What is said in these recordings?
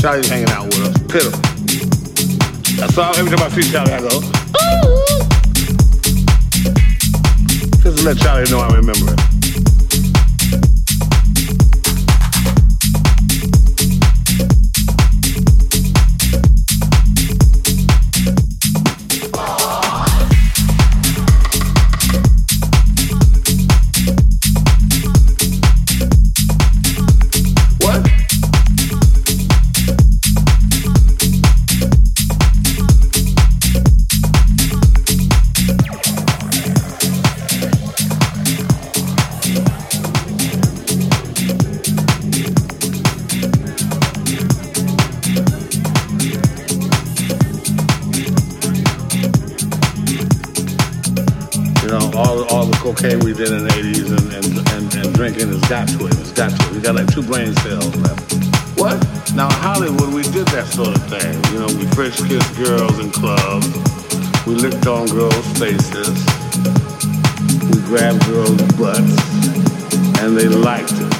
Charlie's hanging out with us, pit him. That's all. Every time I see Charlie, I go, ooh. Just to let Charlie know I remember it. Did in the 80s and, and, and, and drinking has got to it. It's got to it. We got like two brain cells left. What? Now, in Hollywood, we did that sort of thing. You know, we first kissed girls in clubs. We licked on girls' faces. We grabbed girls' butts. And they liked it.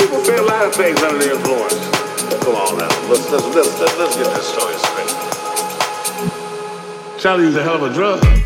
People say a lot of things under the influence. Come on now. Let's, let's, let's, let's, let's get this story straight. Charlie Charlie's a hell of a drug.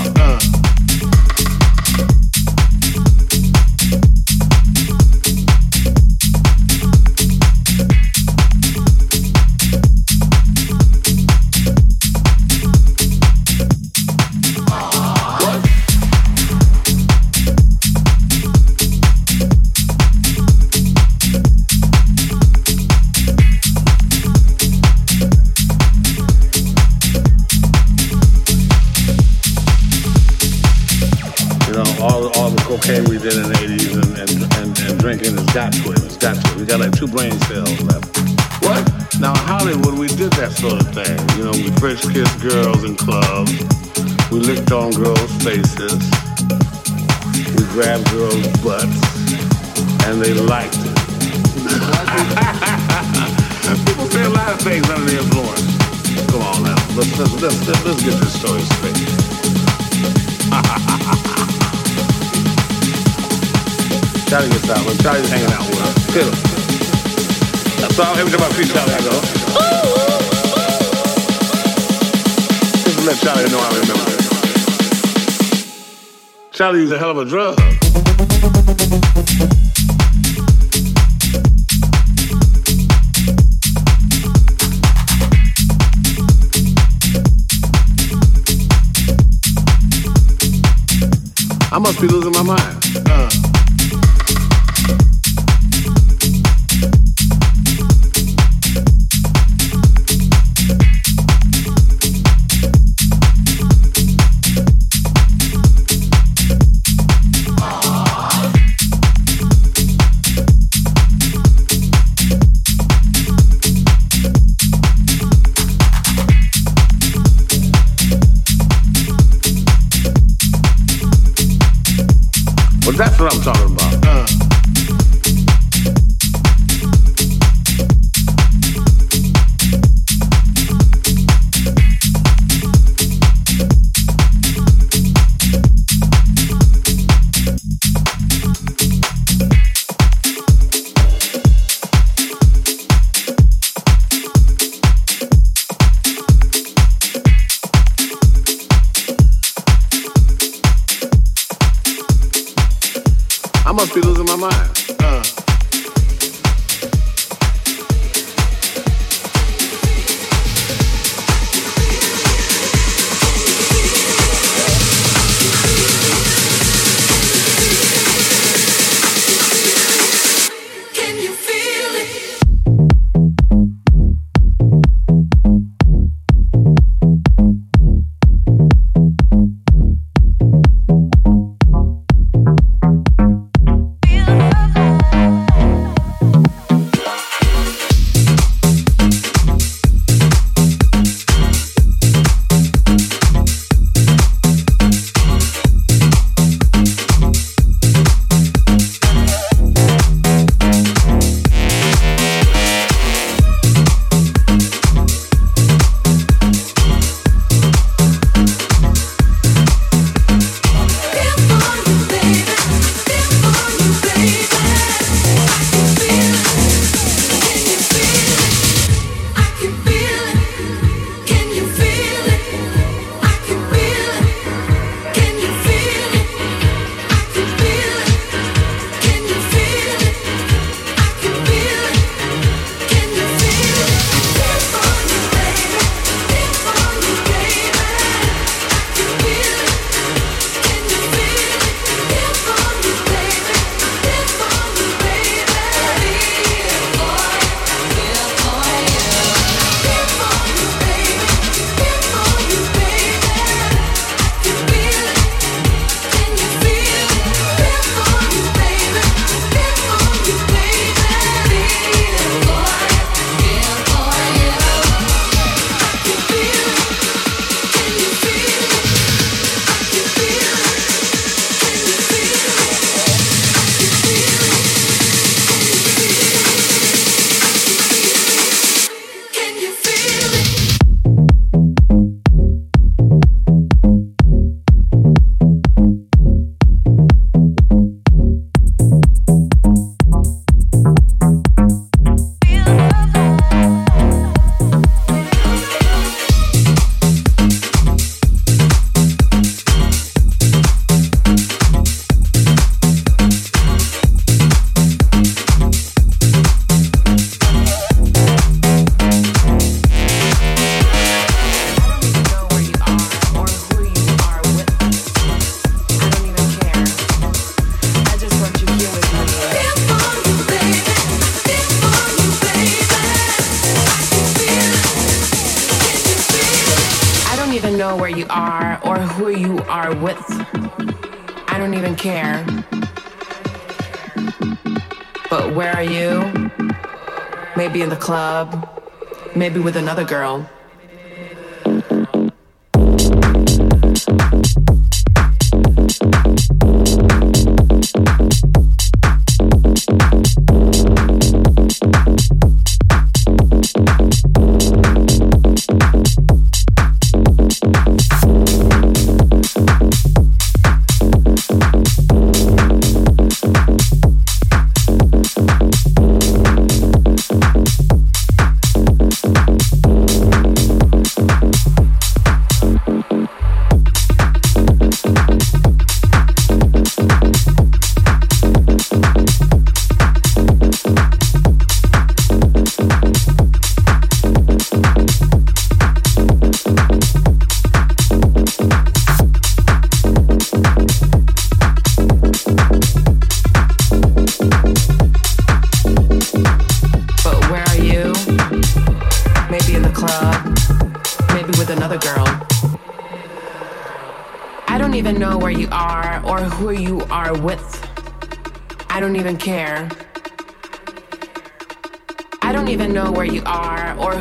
Maybe girl.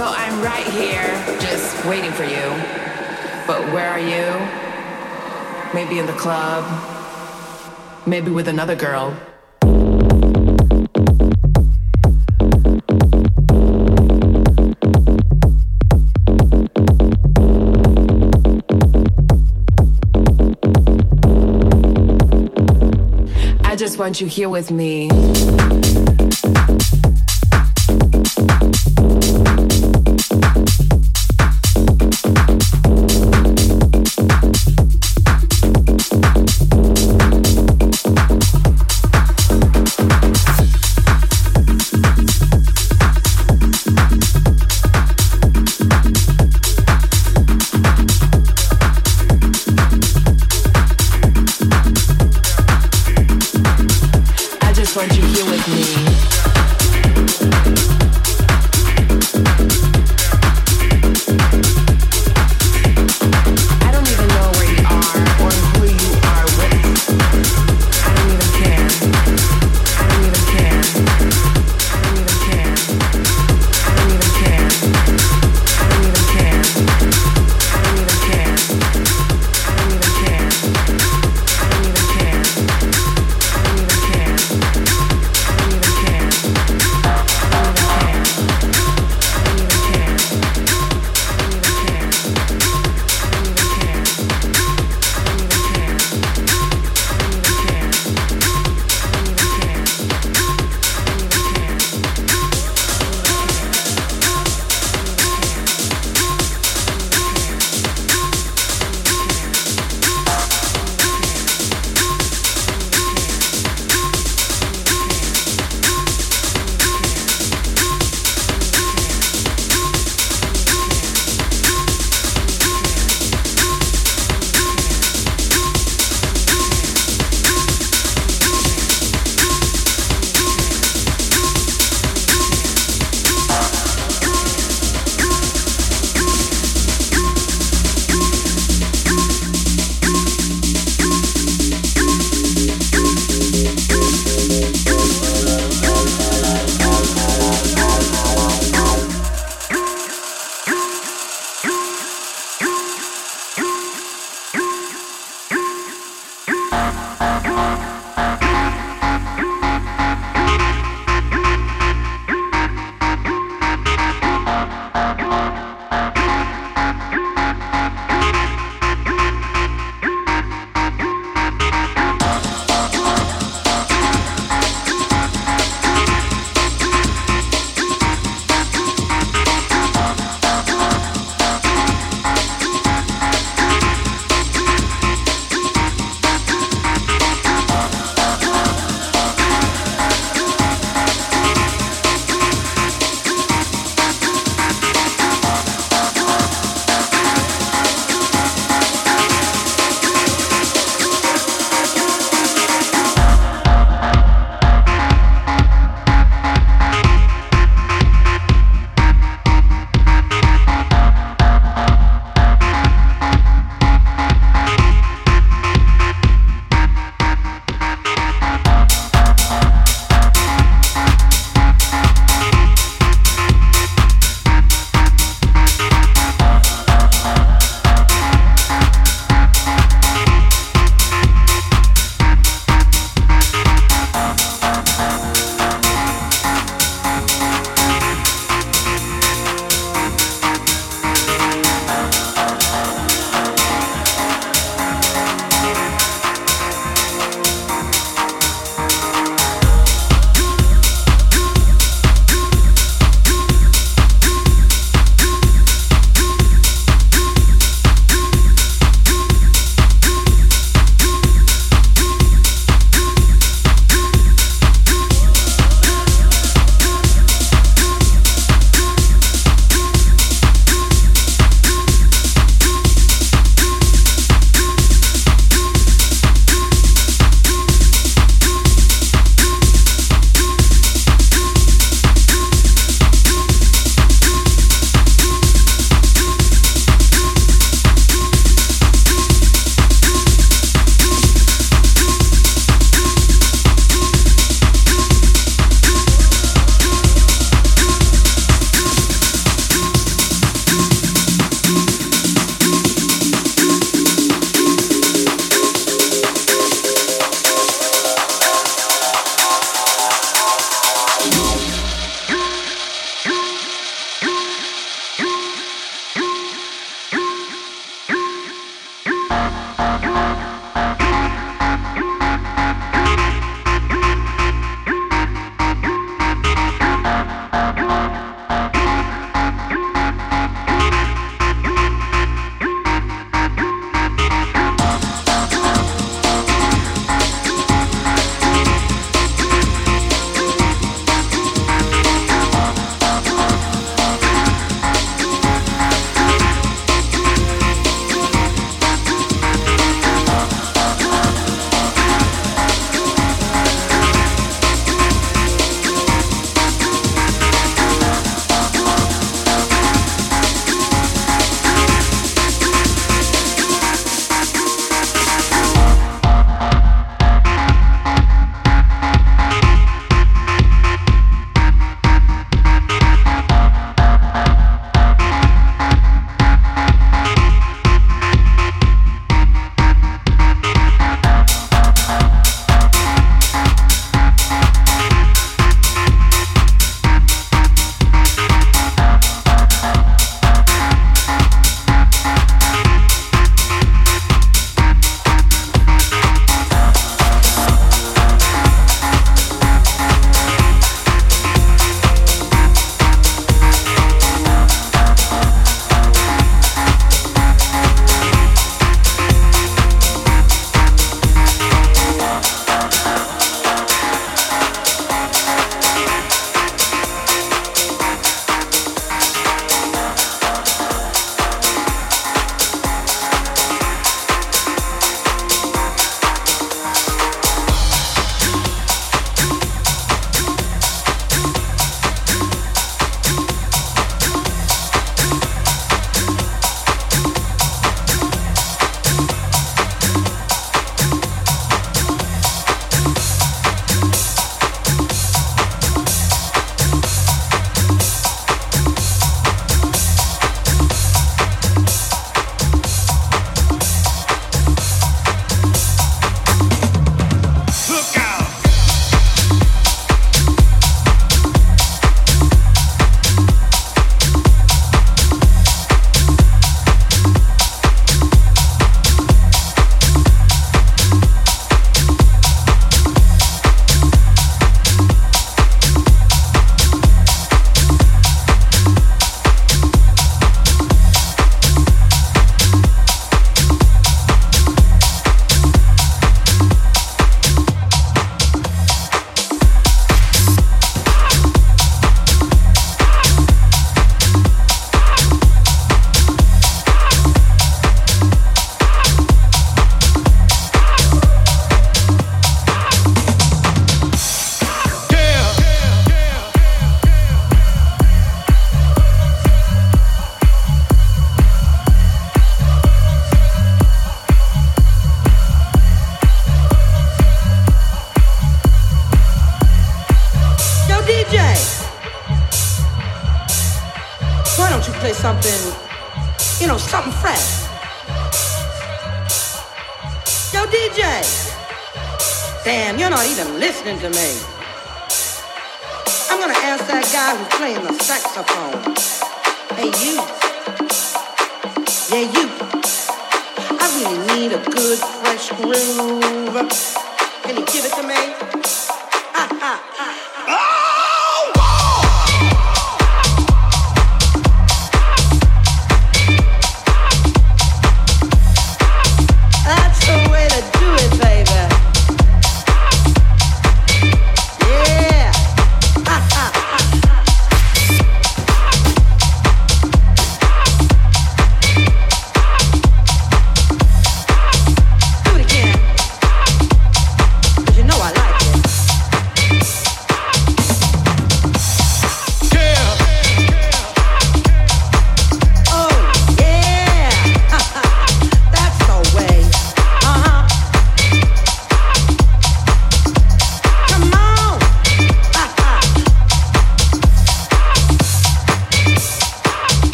So I'm right here, just waiting for you. But where are you? Maybe in the club. Maybe with another girl. I just want you here with me.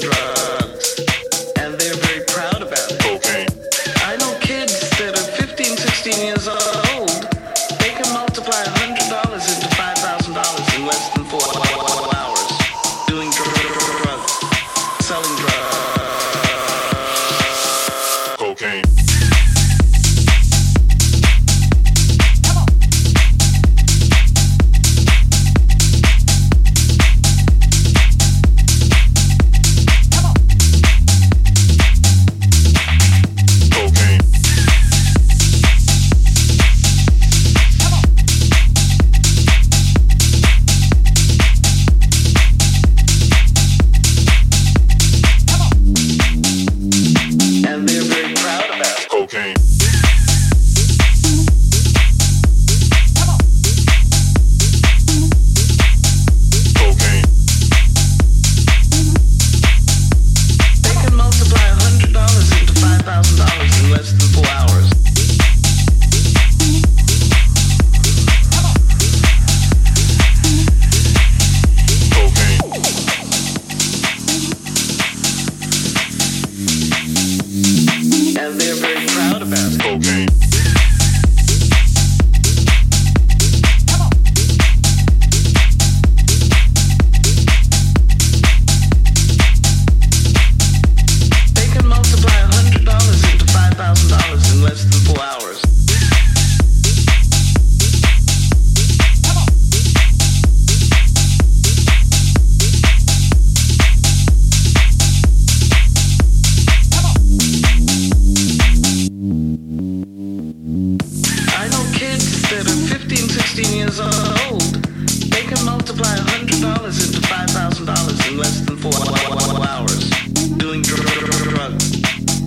Sandra.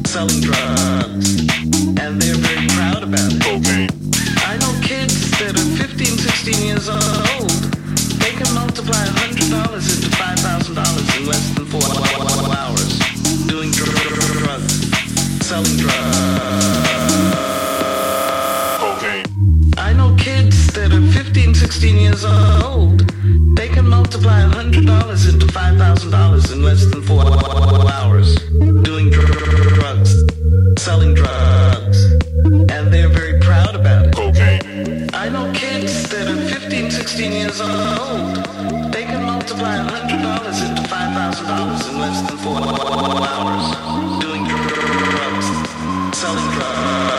selling drugs. And they're very proud about it. Okay. I know kids that are 15, 16 years old. They can multiply $100 into $5,000 in less than four hours. Doing dr- dr- drugs. Selling drugs. Okay. I know kids that are 15, 16 years old. They can multiply $100 into $5,000 in less than four hours selling drugs, and they're very proud about it. Cocaine. I know kids that are 15, 16 years old. They can multiply $100 into $5,000 in less than four hours doing drugs, selling drugs.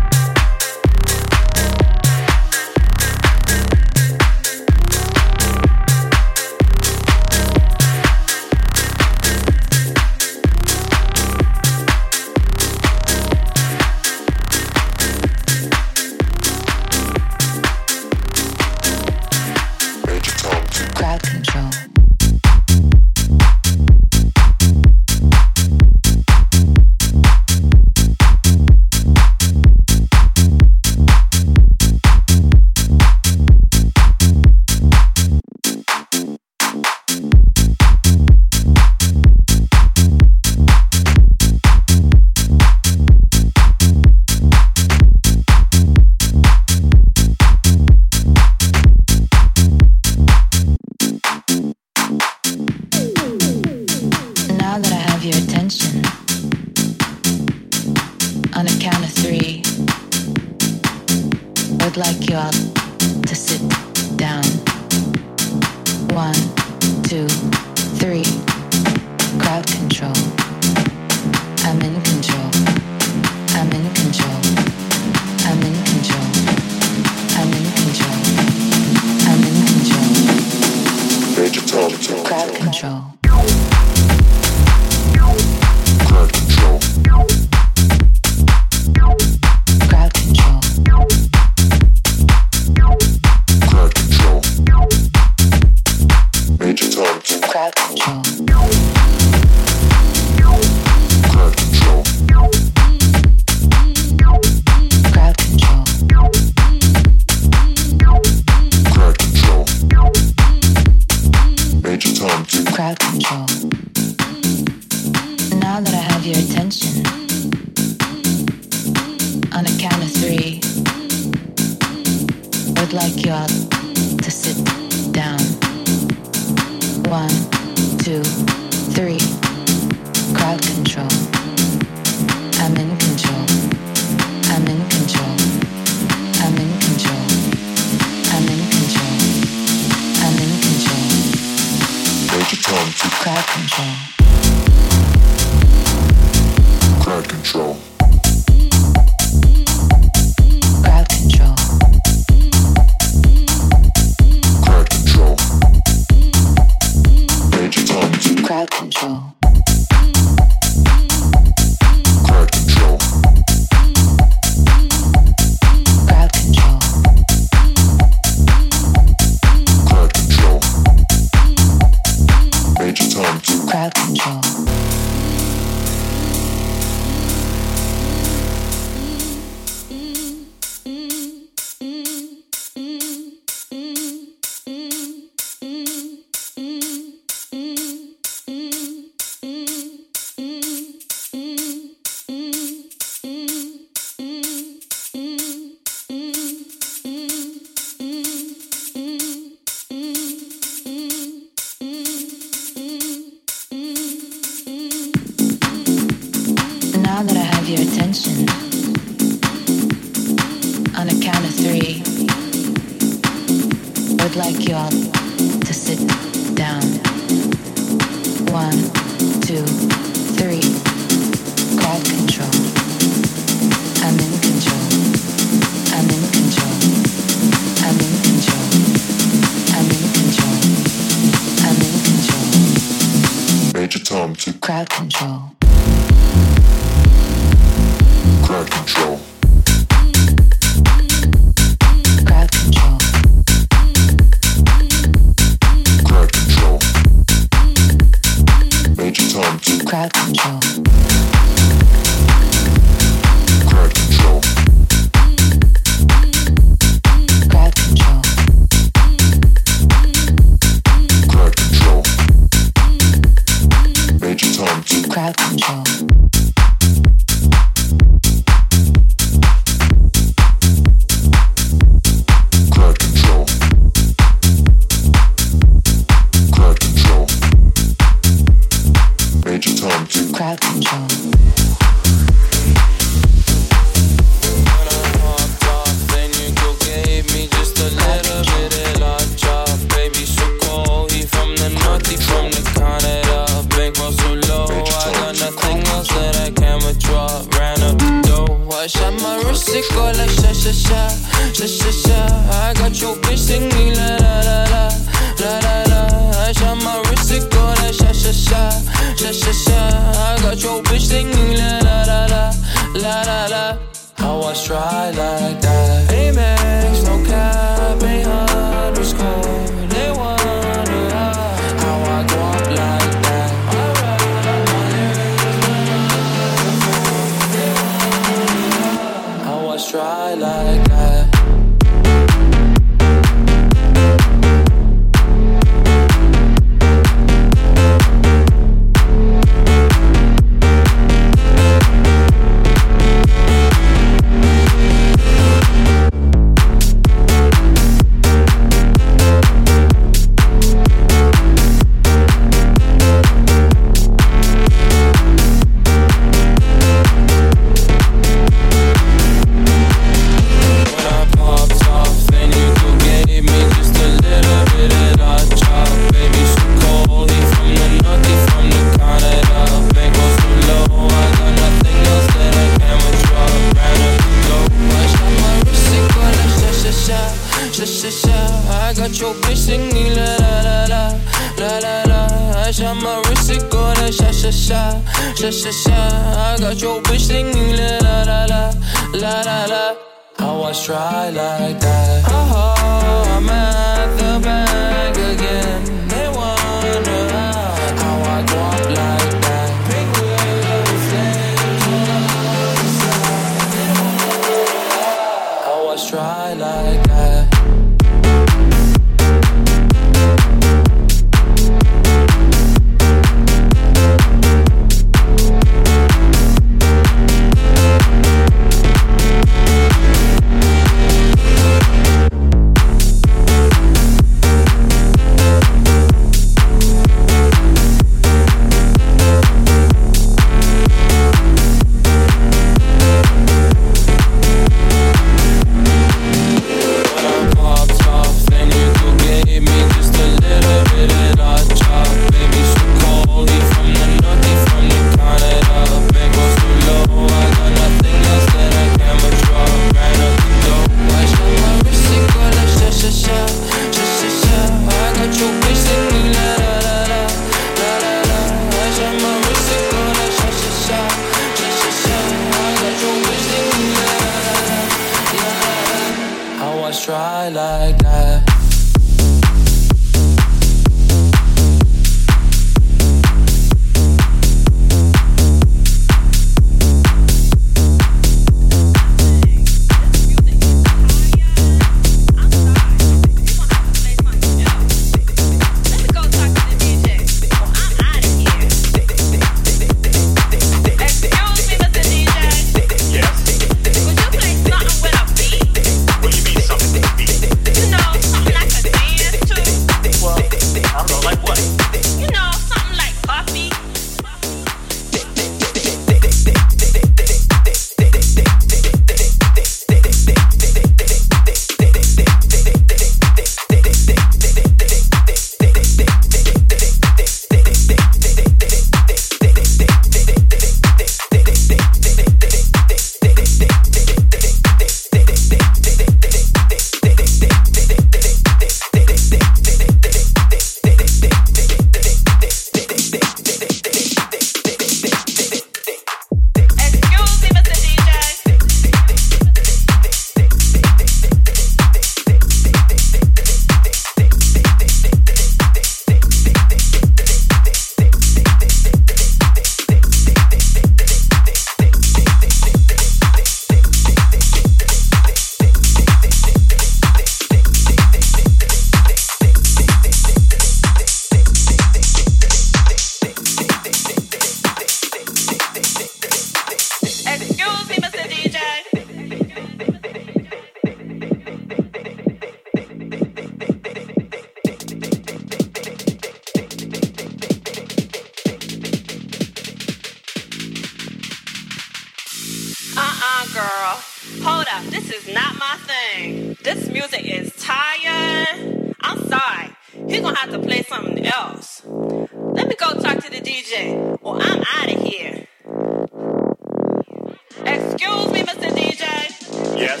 Yes.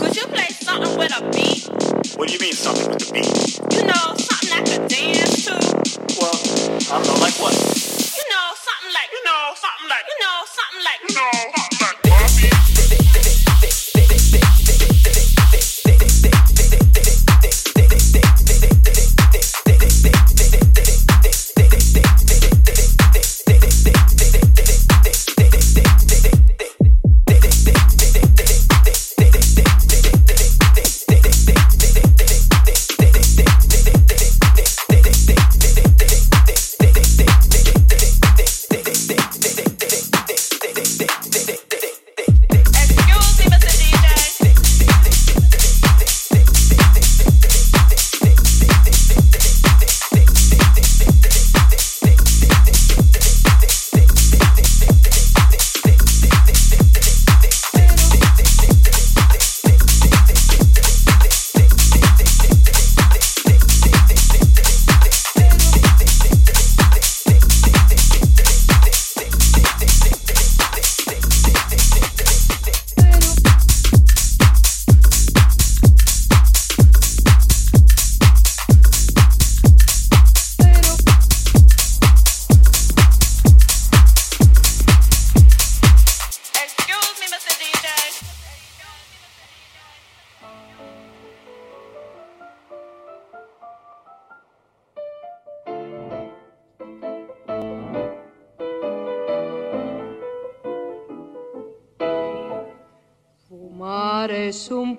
Could you play something with a beat? What do you mean something with a beat? You know, something I could dance to. Well, I don't know, like what?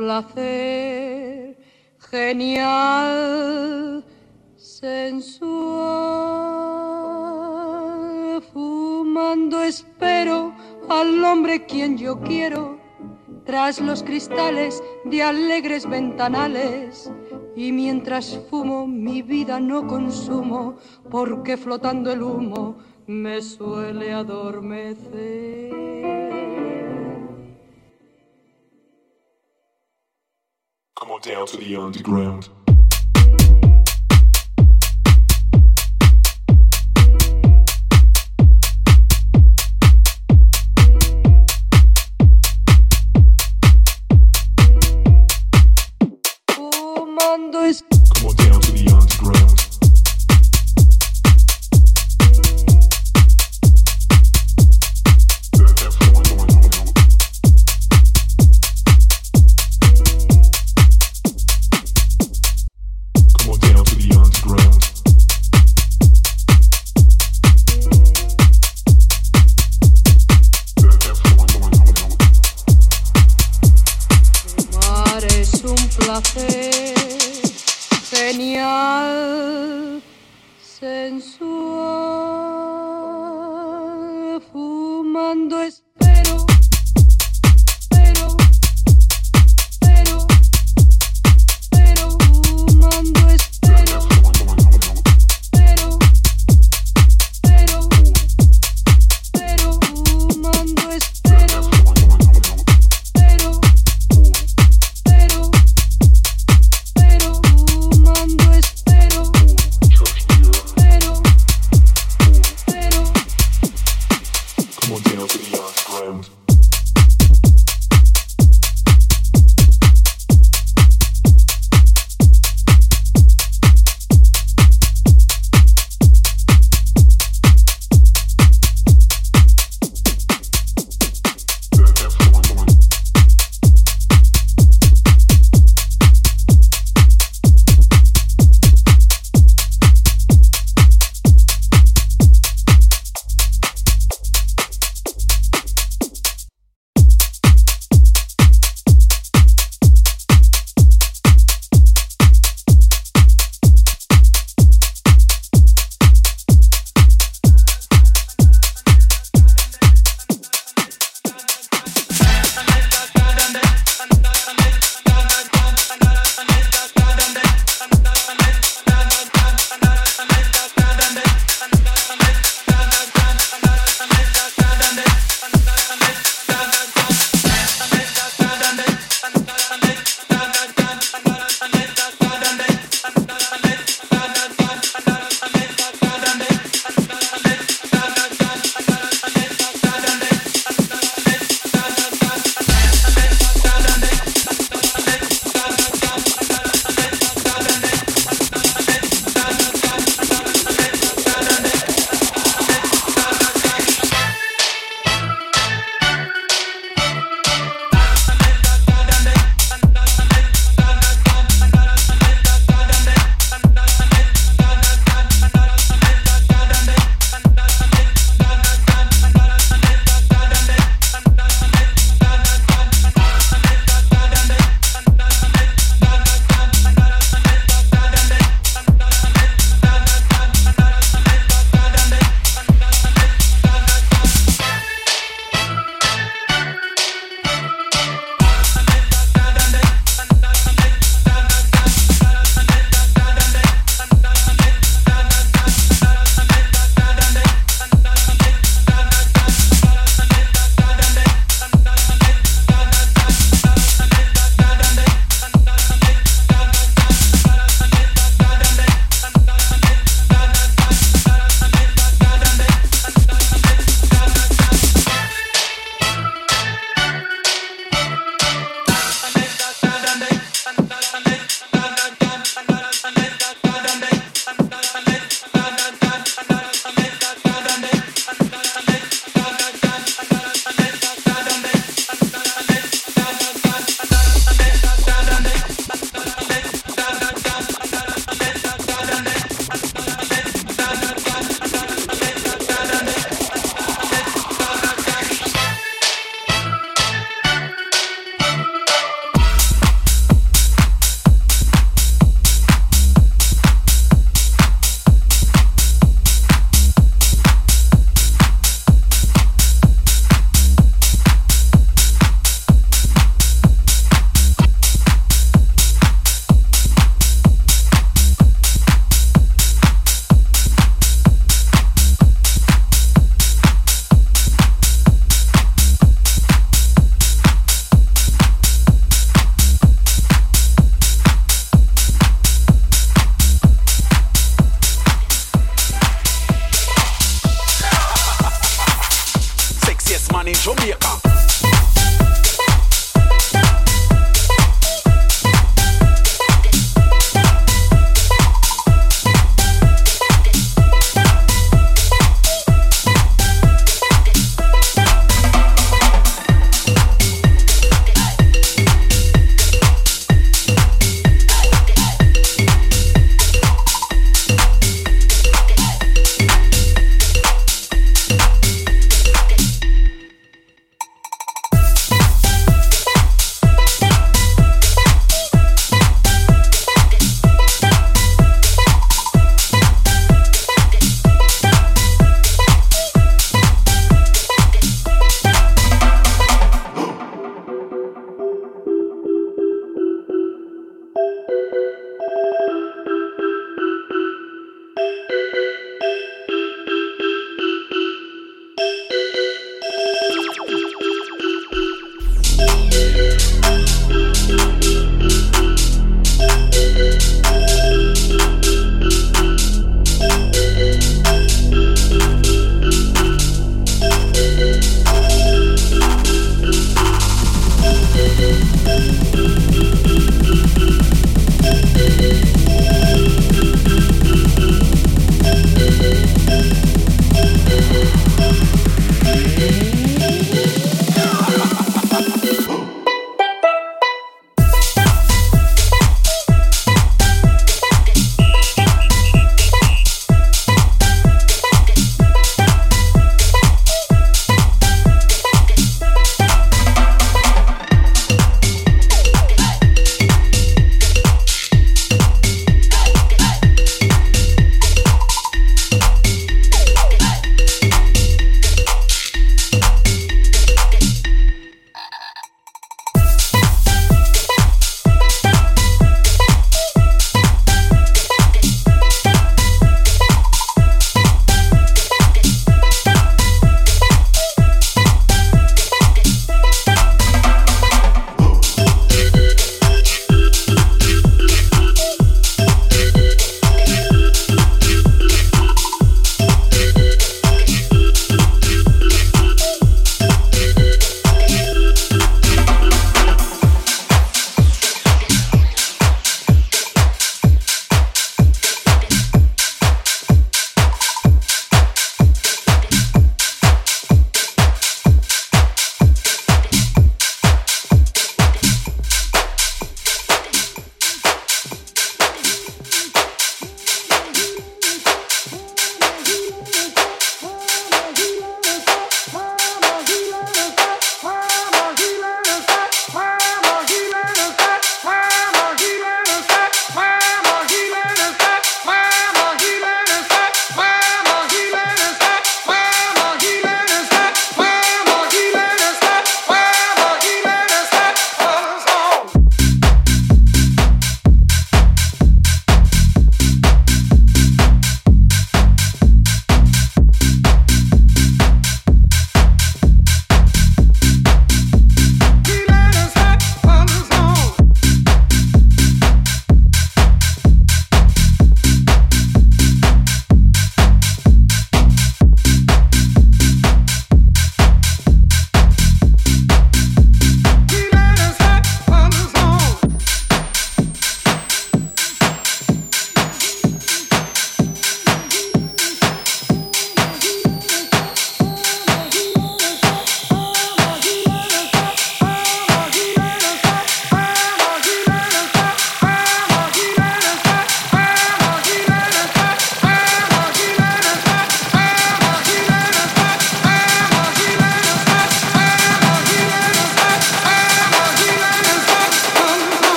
placer genial, sensual. Fumando espero al hombre quien yo quiero, tras los cristales de alegres ventanales. Y mientras fumo mi vida no consumo, porque flotando el humo me suele adormecer. Come on down to the underground.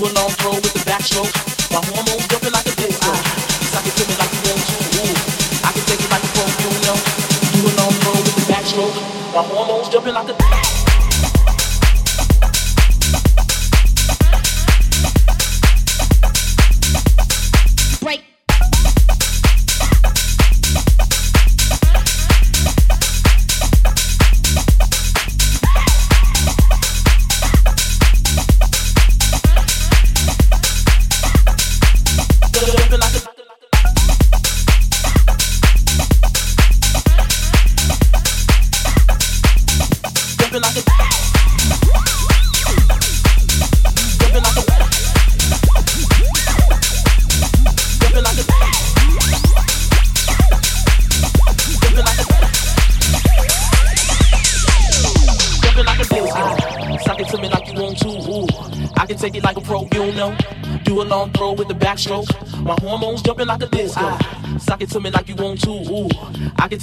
rolling on pro with the backstroke.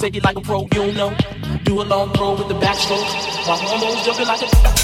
lick it like a pro, you know. Do a long throw with the backstroke. My hormones jumping like a.